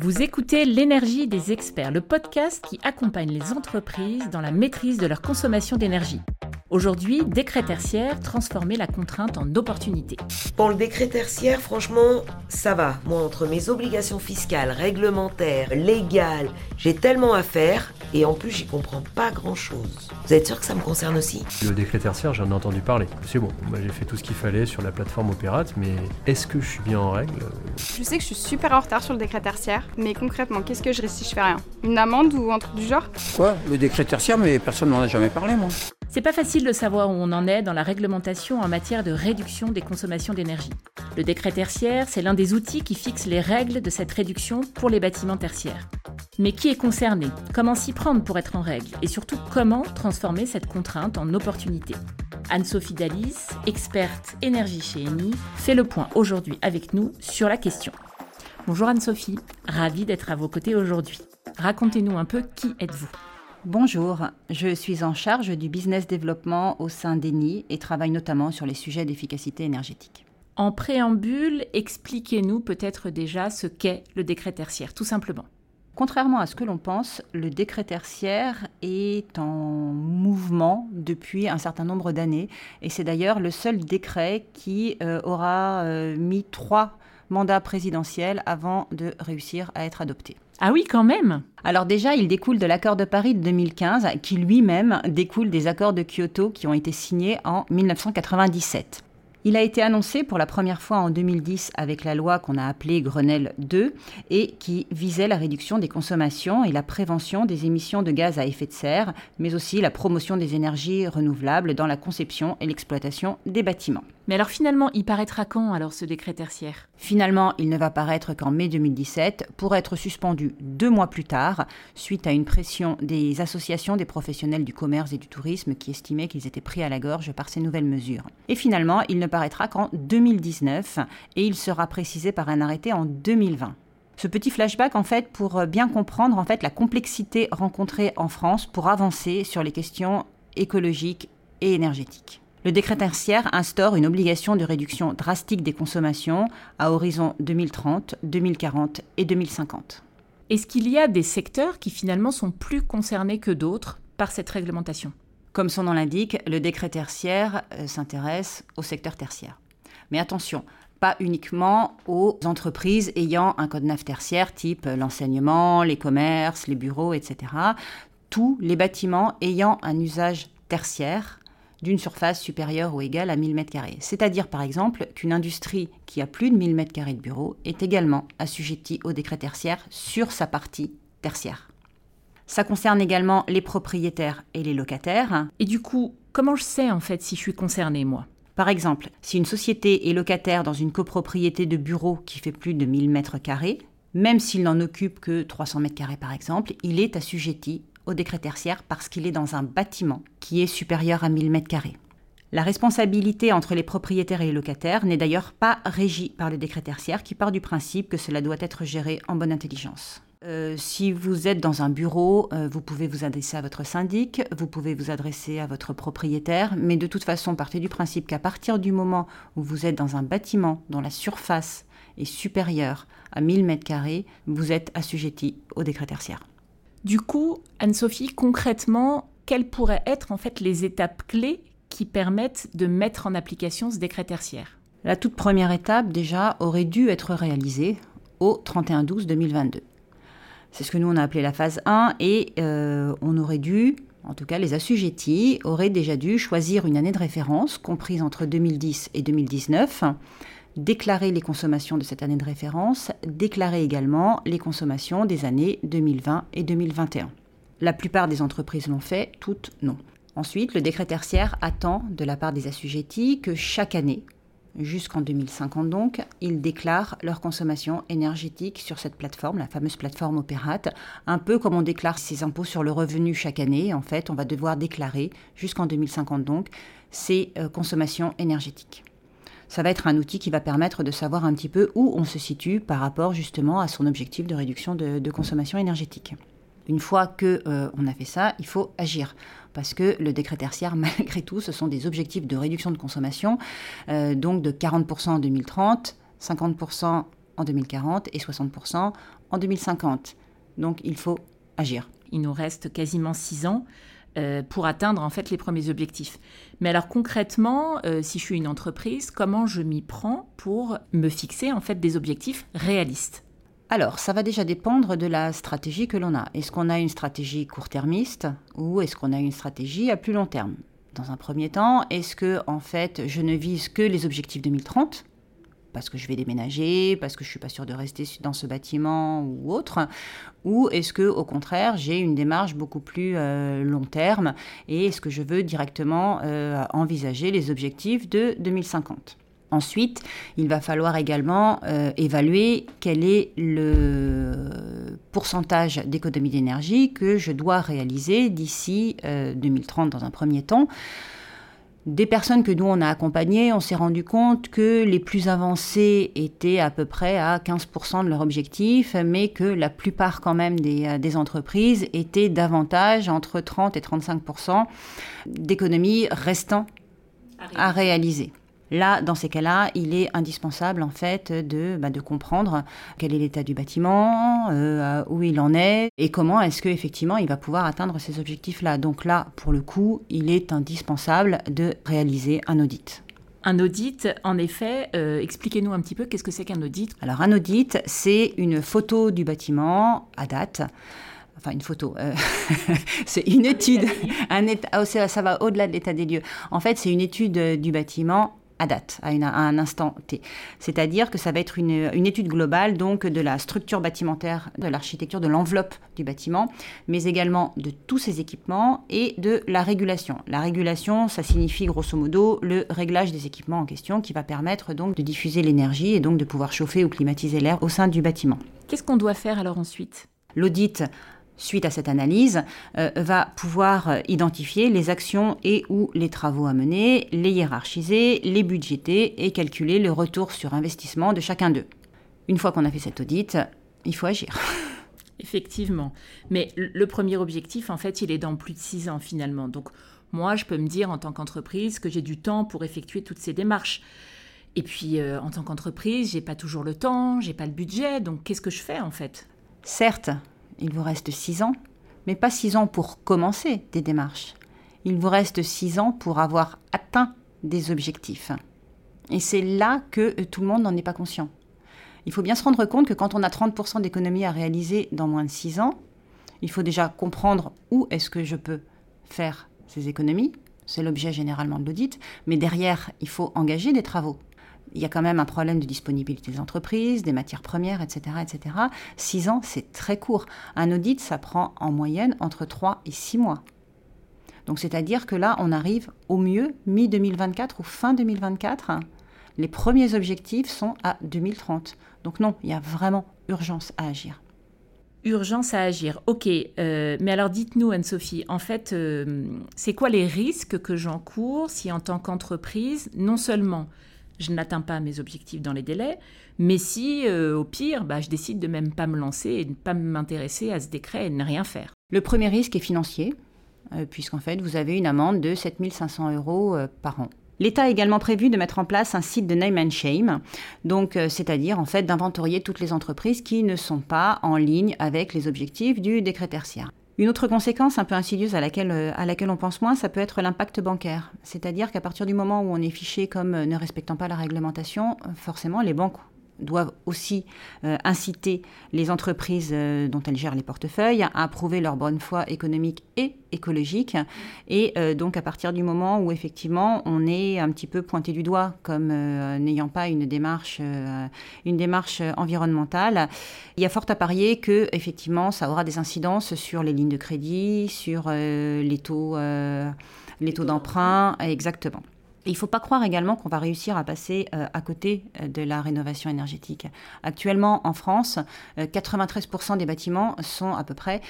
Vous écoutez L'énergie des experts, le podcast qui accompagne les entreprises dans la maîtrise de leur consommation d'énergie. Aujourd'hui, décret tertiaire, transformer la contrainte en opportunité. Bon, le décret tertiaire, franchement, ça va. Moi, entre mes obligations fiscales, réglementaires, légales, j'ai tellement à faire et en plus, j'y comprends pas grand-chose. Vous êtes sûr que ça me concerne aussi? Le décret tertiaire, j'en ai entendu parler. C'est bon, moi j'ai fait tout ce qu'il fallait sur la plateforme Opérate, mais est-ce que je suis bien en règle? Je sais que je suis super en retard sur le décret tertiaire, mais concrètement, qu'est-ce que je risque si je fais rien Une amende ou un truc du genre? Quoi? Le décret tertiaire, mais personne m'en a jamais parlé, moi. C'est pas facile de savoir où on en est dans la réglementation en matière de réduction des consommations d'énergie. Le décret tertiaire, c'est l'un des outils qui fixe les règles de cette réduction pour les bâtiments tertiaires. Mais qui est concerné? Comment s'y prendre pour être en règle? Et surtout, comment transformer cette contrainte en opportunité? Anne-Sophie Dalis, experte énergie chez Eni, fait le point aujourd'hui avec nous sur la question. Bonjour Anne-Sophie, ravie d'être à vos côtés aujourd'hui. Racontez-nous un peu qui êtes-vous? Bonjour, je suis en charge du business développement au sein d'ENI et travaille notamment sur les sujets d'efficacité énergétique. En préambule, expliquez-nous peut-être déjà ce qu'est le décret tertiaire, tout simplement. Contrairement à ce que l'on pense, le décret tertiaire est en mouvement depuis un certain nombre d'années et c'est d'ailleurs le seul décret qui euh, aura euh, mis trois mandats présidentiels avant de réussir à être adopté. Ah oui, quand même Alors déjà, il découle de l'accord de Paris de 2015, qui lui-même découle des accords de Kyoto qui ont été signés en 1997. Il a été annoncé pour la première fois en 2010 avec la loi qu'on a appelée Grenelle 2 et qui visait la réduction des consommations et la prévention des émissions de gaz à effet de serre, mais aussi la promotion des énergies renouvelables dans la conception et l'exploitation des bâtiments. Mais alors finalement, il paraîtra quand alors ce décret tertiaire? Finalement, il ne va paraître qu'en mai 2017 pour être suspendu deux mois plus tard suite à une pression des associations des professionnels du commerce et du tourisme qui estimaient qu'ils étaient pris à la gorge par ces nouvelles mesures. Et finalement, il ne paraîtra qu'en 2019 et il sera précisé par un arrêté en 2020 ce petit flashback en fait pour bien comprendre en fait la complexité rencontrée en France pour avancer sur les questions écologiques et énergétiques. Le décret tertiaire instaure une obligation de réduction drastique des consommations à horizon 2030, 2040 et 2050. Est-ce qu'il y a des secteurs qui finalement sont plus concernés que d'autres par cette réglementation? Comme son nom l'indique, le décret tertiaire euh, s'intéresse au secteur tertiaire. Mais attention, pas uniquement aux entreprises ayant un code neuf tertiaire type l'enseignement, les commerces, les bureaux, etc. Tous les bâtiments ayant un usage tertiaire d'une surface supérieure ou égale à 1000 m2. C'est-à-dire par exemple qu'une industrie qui a plus de 1000 m2 de bureau est également assujettie au décret tertiaire sur sa partie tertiaire. Ça concerne également les propriétaires et les locataires. Et du coup, comment je sais en fait si je suis concernée moi? Par exemple, si une société est locataire dans une copropriété de bureau qui fait plus de 1000 m2, même s'il n'en occupe que 300 m2 par exemple, il est assujetti au décret tertiaire parce qu'il est dans un bâtiment qui est supérieur à 1000 m2. La responsabilité entre les propriétaires et les locataires n'est d'ailleurs pas régie par le décret tertiaire qui part du principe que cela doit être géré en bonne intelligence. Euh, si vous êtes dans un bureau, euh, vous pouvez vous adresser à votre syndic, vous pouvez vous adresser à votre propriétaire, mais de toute façon, partez du principe qu'à partir du moment où vous êtes dans un bâtiment dont la surface est supérieure à 1000 m2, vous êtes assujetti au décret tertiaire. Du coup, Anne-Sophie, concrètement, quelles pourraient être en fait les étapes clés qui permettent de mettre en application ce décret tertiaire? La toute première étape, déjà, aurait dû être réalisée au 31-12-2022. C'est ce que nous, on a appelé la phase 1, et euh, on aurait dû, en tout cas les assujettis, auraient déjà dû choisir une année de référence comprise entre 2010 et 2019 déclarer les consommations de cette année de référence, déclarer également les consommations des années 2020 et 2021. La plupart des entreprises l'ont fait, toutes non. Ensuite, le décret tertiaire attend de la part des assujettis que chaque année, jusqu'en 2050 donc, ils déclarent leur consommation énergétique sur cette plateforme, la fameuse plateforme Opérate, un peu comme on déclare ses impôts sur le revenu chaque année. En fait, on va devoir déclarer, jusqu'en 2050 donc, ses euh, consommations énergétiques ça va être un outil qui va permettre de savoir un petit peu où on se situe par rapport justement à son objectif de réduction de, consommation énergétique. Une fois que euh, on a fait ça, il faut agir parce que le décret tertiaire, malgré tout, ce sont des objectifs de réduction de consommation, euh, donc de 40% en 2030, 50% en 2040 et 60% en 2050. Donc il faut agir. Il nous reste quasiment six ans euh, pour atteindre en fait les premiers objectifs. Mais alors concrètement, euh, si je suis une entreprise, comment je m'y prends pour me fixer en fait des objectifs réalistes? Alors, ça va déjà dépendre de la stratégie que l'on a. Est-ce qu'on a une stratégie court-termiste ou est-ce qu'on a une stratégie à plus long terme? Dans un premier temps, est-ce que en fait, je ne vise que les objectifs 2030 parce que je vais déménager, parce que je suis pas sûre de rester dans ce bâtiment ou autre, ou est-ce que au contraire j'ai une démarche beaucoup plus euh, long terme et est-ce que je veux directement euh, envisager les objectifs de 2050 Ensuite, il va falloir également euh, évaluer quel est le pourcentage d'économie d'énergie que je dois réaliser d'ici 2030 dans un premier temps des personnes que nous on a accompagnées, on s'est rendu compte que les plus avancées étaient à peu près à 15% de leur objectif, mais que la plupart quand même des, euh, des entreprises étaient davantage entre 30 et 35% d'économies restant à réaliser. Là, dans ces cas-là, il est indispensable en fait de, bah, de comprendre quel est l'état du bâtiment, euh, où il en est et comment est-ce qu'effectivement il va pouvoir atteindre ces objectifs-là. Donc là, pour le coup, il est indispensable de réaliser un audit. Un audit, en effet, euh, expliquez-nous un petit peu qu'est-ce que c'est qu'un audit? Alors un audit, c'est une photo du bâtiment à date enfin une photo, euh, c'est une étude, un état, oh, ça, va au-delà de l'état des lieux. En fait, c'est une étude du bâtiment à date, à, un instant T. C'est-à-dire que ça va être une, étude globale donc de la structure bâtimentaire, de l'architecture, de l'enveloppe du bâtiment, mais également de tous ses équipements et de la régulation. La régulation, ça signifie grosso modo le réglage des équipements en question qui va permettre donc de diffuser l'énergie et donc de pouvoir chauffer ou climatiser l'air au sein du bâtiment. Qu'est-ce qu'on doit faire alors ensuite? L'audit suite à cette analyse, euh, va pouvoir euh, identifier les actions et ou les travaux à mener, les hiérarchiser, les budgéter et calculer le retour sur investissement de chacun d'eux. Une fois qu'on a fait cet audit, il faut agir. Effectivement. Mais le premier objectif, en fait, il est dans plus de six ans finalement. Donc moi, je peux me dire en tant qu'entreprise que j'ai du temps pour effectuer toutes ces démarches. Et puis, euh, en tant qu'entreprise, j'ai pas toujours le temps, j'ai pas le budget, donc qu'est-ce que je fais en fait? Certes, il vous reste six ans, mais pas six ans pour commencer des démarches. Il vous reste six ans pour avoir atteint des objectifs. Et c'est là que euh, tout le monde n'en est pas conscient. Il faut bien se rendre compte que quand on a 30% d'économies à réaliser dans moins de six ans, il faut déjà comprendre où est-ce que je peux faire ces économies. C'est l'objet généralement de l'audit. Mais derrière, il faut engager des travaux il y a quand même un problème de disponibilité des entreprises, des matières premières, etc. etc. Six ans, c'est très court. Un audit, ça prend en moyenne entre trois et six mois. Donc c'est-à-dire que là, on arrive au mieux mi-2024 ou fin 2024. Les premiers objectifs sont à 2030. Donc non, il y a vraiment urgence à agir. Urgence à agir. Ok, euh, mais alors dites-nous, Anne-Sophie, en fait, euh, c'est quoi les risques que j'encours si en tant qu'entreprise, non seulement je n'atteins pas mes objectifs dans les délais, mais si, euh, au pire, bah, je décide de même pas me lancer et de ne pas m'intéresser à ce décret et de ne rien faire. Le premier risque est financier, euh, puisqu'en fait, vous avez une amende de 7500 euros euh, par an. L'État a également prévu de mettre en place un site de name and shame, donc c'est-à-dire en fait d'inventorier toutes les entreprises qui ne sont pas en ligne avec les objectifs du décret tertiaire. Une autre conséquence un peu insidieuse à laquelle, euh, à laquelle on pense moins, ça peut être l'impact bancaire. C'est-à-dire qu'à partir du moment où on est fiché comme euh, ne respectant pas la réglementation, euh, forcément les banques doivent aussi euh, inciter les entreprises euh, dont elles gèrent les portefeuilles à prouver leur bonne foi économique et écologique. Et euh, donc à partir du moment où effectivement on est un petit peu pointé du doigt comme n'ayant pas une démarche, une démarche environnementale, il y a fort à parier que effectivement ça aura des incidences sur les lignes de crédit, sur les taux, les taux d'emprunt, exactement il ne faut pas croire également qu'on va réussir à passer euh, à côté euh, de la rénovation énergétique. Actuellement, en France, 93% euh, des bâtiments sont à peu près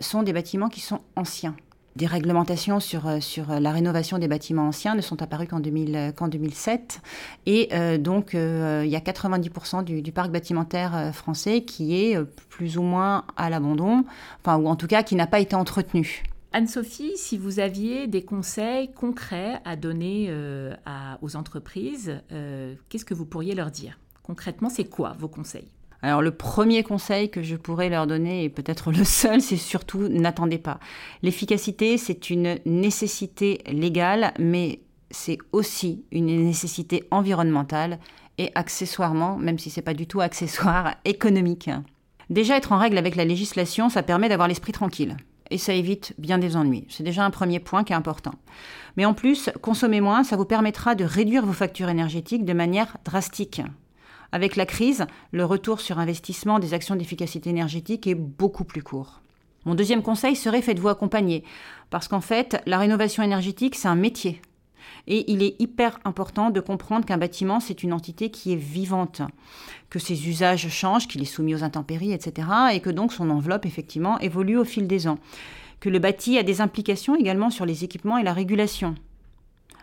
sont des bâtiments qui sont anciens. Des réglementations sur, sur la rénovation des bâtiments anciens ne sont apparues qu'en 2007. Et donc, il y a 90% du, du, parc bâtimentaire français qui est plus ou moins à l'abandon, enfin, ou en tout cas qui n'a pas été entretenu. Anne-Sophie, si vous aviez des conseils concrets à donner euh, aux entreprises, euh, qu'est-ce que vous pourriez leur dire? Concrètement, c'est quoi vos conseils? Alors le premier conseil que je pourrais leur donner, et peut-être le seul, c'est surtout n'attendez pas. L'efficacité, c'est une nécessité légale, mais c'est aussi une nécessité environnementale et accessoirement, même si c'est pas du tout accessoire, économique. Déjà être en règle avec la législation, ça permet d'avoir l'esprit tranquille et ça évite bien des ennuis. C'est déjà un premier point qui est important. Mais en plus, consommer moins, ça vous permettra de réduire vos factures énergétiques de manière drastique. Avec la crise, le retour sur investissement des actions d'efficacité énergétique est beaucoup plus court. Mon deuxième conseil serait faites-vous accompagner, parce qu'en fait, la rénovation énergétique, c'est un métier. Et il est hyper important de comprendre qu'un bâtiment, c'est une entité qui est vivante, que ses usages changent, qu'il est soumis aux intempéries, etc. Et que donc son enveloppe, effectivement, évolue au fil des ans. Que le bâti a des implications également sur les équipements et la régulation.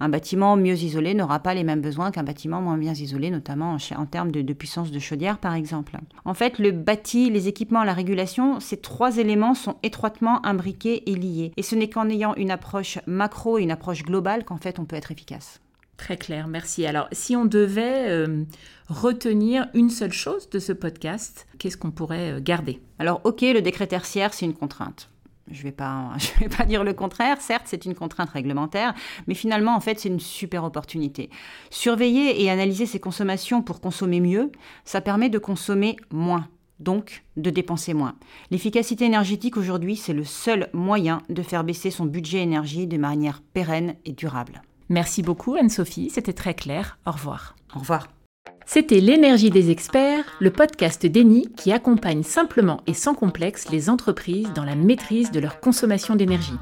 Un bâtiment mieux isolé n'aura pas les mêmes besoins qu'un bâtiment moins bien isolé, notamment en, termes de, puissance de chaudière, par exemple. En fait, le bâti, les équipements, la régulation, ces trois éléments sont étroitement imbriqués et liés. Et ce n'est qu'en ayant une approche macro et une approche globale qu'en fait on peut être efficace. Très clair, merci. Alors, si on devait euh, retenir une seule chose de ce podcast, qu'est-ce qu'on pourrait euh, garder? Alors, ok, le décret tertiaire, c'est une contrainte. Je ne vais, pas, je vais pas dire le contraire, certes c'est une contrainte réglementaire, mais finalement en fait c'est une super opportunité. Surveiller et analyser ses consommations pour consommer mieux, ça permet de consommer moins, donc de dépenser moins. L'efficacité énergétique aujourd'hui c'est le seul moyen de faire baisser son budget énergie de manière pérenne et durable. Merci beaucoup Anne-Sophie, c'était très clair. Au revoir. Au revoir. C'était L'énergie des experts, le podcast d'Eni qui accompagne simplement et sans complexe les entreprises dans la maîtrise de leur consommation d'énergie.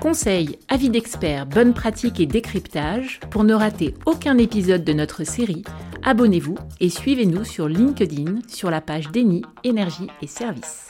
Conseils, avis d'experts, bonnes pratiques et décryptage, pour ne rater aucun épisode de notre série, abonnez-vous et suivez-nous sur LinkedIn sur la page d'Eni Énergie et Services.